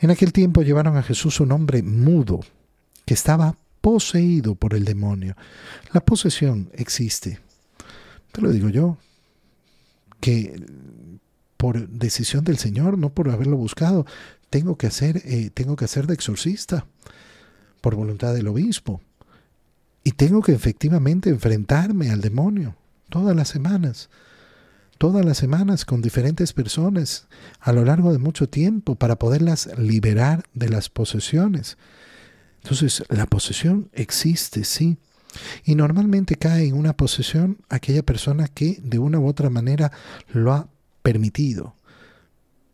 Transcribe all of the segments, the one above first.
En aquel tiempo llevaron a Jesús un hombre mudo que estaba poseído por el demonio. La posesión existe. Te lo digo yo, que por decisión del Señor, no por haberlo buscado, tengo que hacer, eh, tengo que hacer de exorcista por voluntad del obispo. Y tengo que efectivamente enfrentarme al demonio todas las semanas, todas las semanas con diferentes personas a lo largo de mucho tiempo para poderlas liberar de las posesiones. Entonces, la posesión existe, sí. Y normalmente cae en una posesión aquella persona que de una u otra manera lo ha permitido.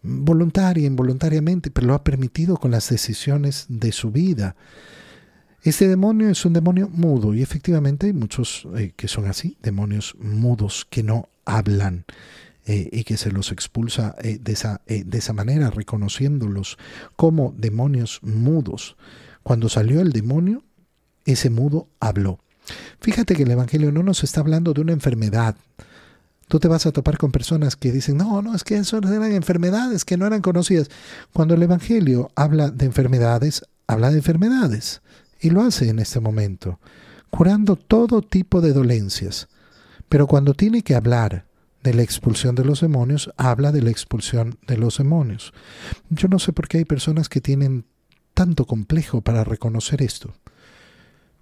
Voluntaria, involuntariamente, pero lo ha permitido con las decisiones de su vida. Este demonio es un demonio mudo y efectivamente hay muchos eh, que son así, demonios mudos que no hablan eh, y que se los expulsa eh, de, esa, de esa manera, reconociéndolos como demonios mudos. Cuando salió el demonio, ese mudo habló. Fíjate que el Evangelio no nos está hablando de una enfermedad. Tú te vas a topar con personas que dicen, no, no, es que eso eran enfermedades que no eran conocidas. Cuando el Evangelio habla de enfermedades, habla de enfermedades. Y lo hace en este momento, curando todo tipo de dolencias. Pero cuando tiene que hablar de la expulsión de los demonios, habla de la expulsión de los demonios. Yo no sé por qué hay personas que tienen tanto complejo para reconocer esto.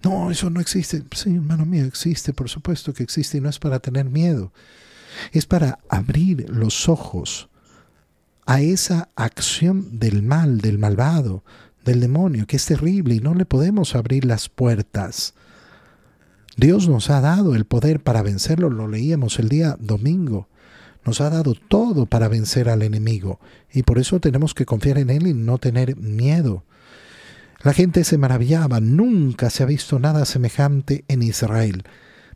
No, eso no existe. Sí, hermano mío, existe, por supuesto que existe y no es para tener miedo. Es para abrir los ojos a esa acción del mal, del malvado, del demonio, que es terrible y no le podemos abrir las puertas. Dios nos ha dado el poder para vencerlo, lo leíamos el día domingo. Nos ha dado todo para vencer al enemigo y por eso tenemos que confiar en Él y no tener miedo. La gente se maravillaba, nunca se ha visto nada semejante en Israel.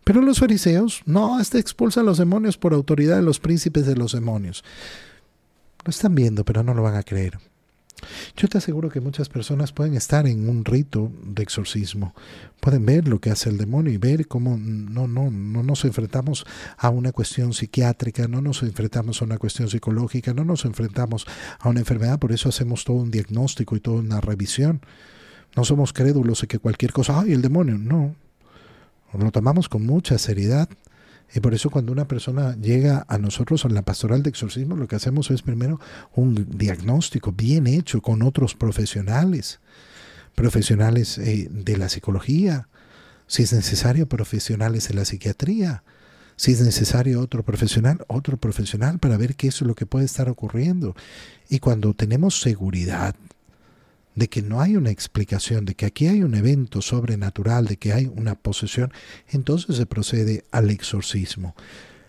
Pero los fariseos, no, hasta expulsan los demonios por autoridad de los príncipes de los demonios. Lo están viendo, pero no lo van a creer. Yo te aseguro que muchas personas pueden estar en un rito de exorcismo, pueden ver lo que hace el demonio y ver cómo no, no, no nos enfrentamos a una cuestión psiquiátrica, no nos enfrentamos a una cuestión psicológica, no nos enfrentamos a una enfermedad, por eso hacemos todo un diagnóstico y toda una revisión. No somos crédulos de que cualquier cosa, ay, el demonio, no. Lo tomamos con mucha seriedad. Y por eso cuando una persona llega a nosotros en la pastoral de exorcismo, lo que hacemos es primero un diagnóstico bien hecho con otros profesionales, profesionales eh, de la psicología, si es necesario, profesionales de la psiquiatría, si es necesario otro profesional, otro profesional para ver qué es lo que puede estar ocurriendo. Y cuando tenemos seguridad de que no hay una explicación, de que aquí hay un evento sobrenatural, de que hay una posesión, entonces se procede al exorcismo.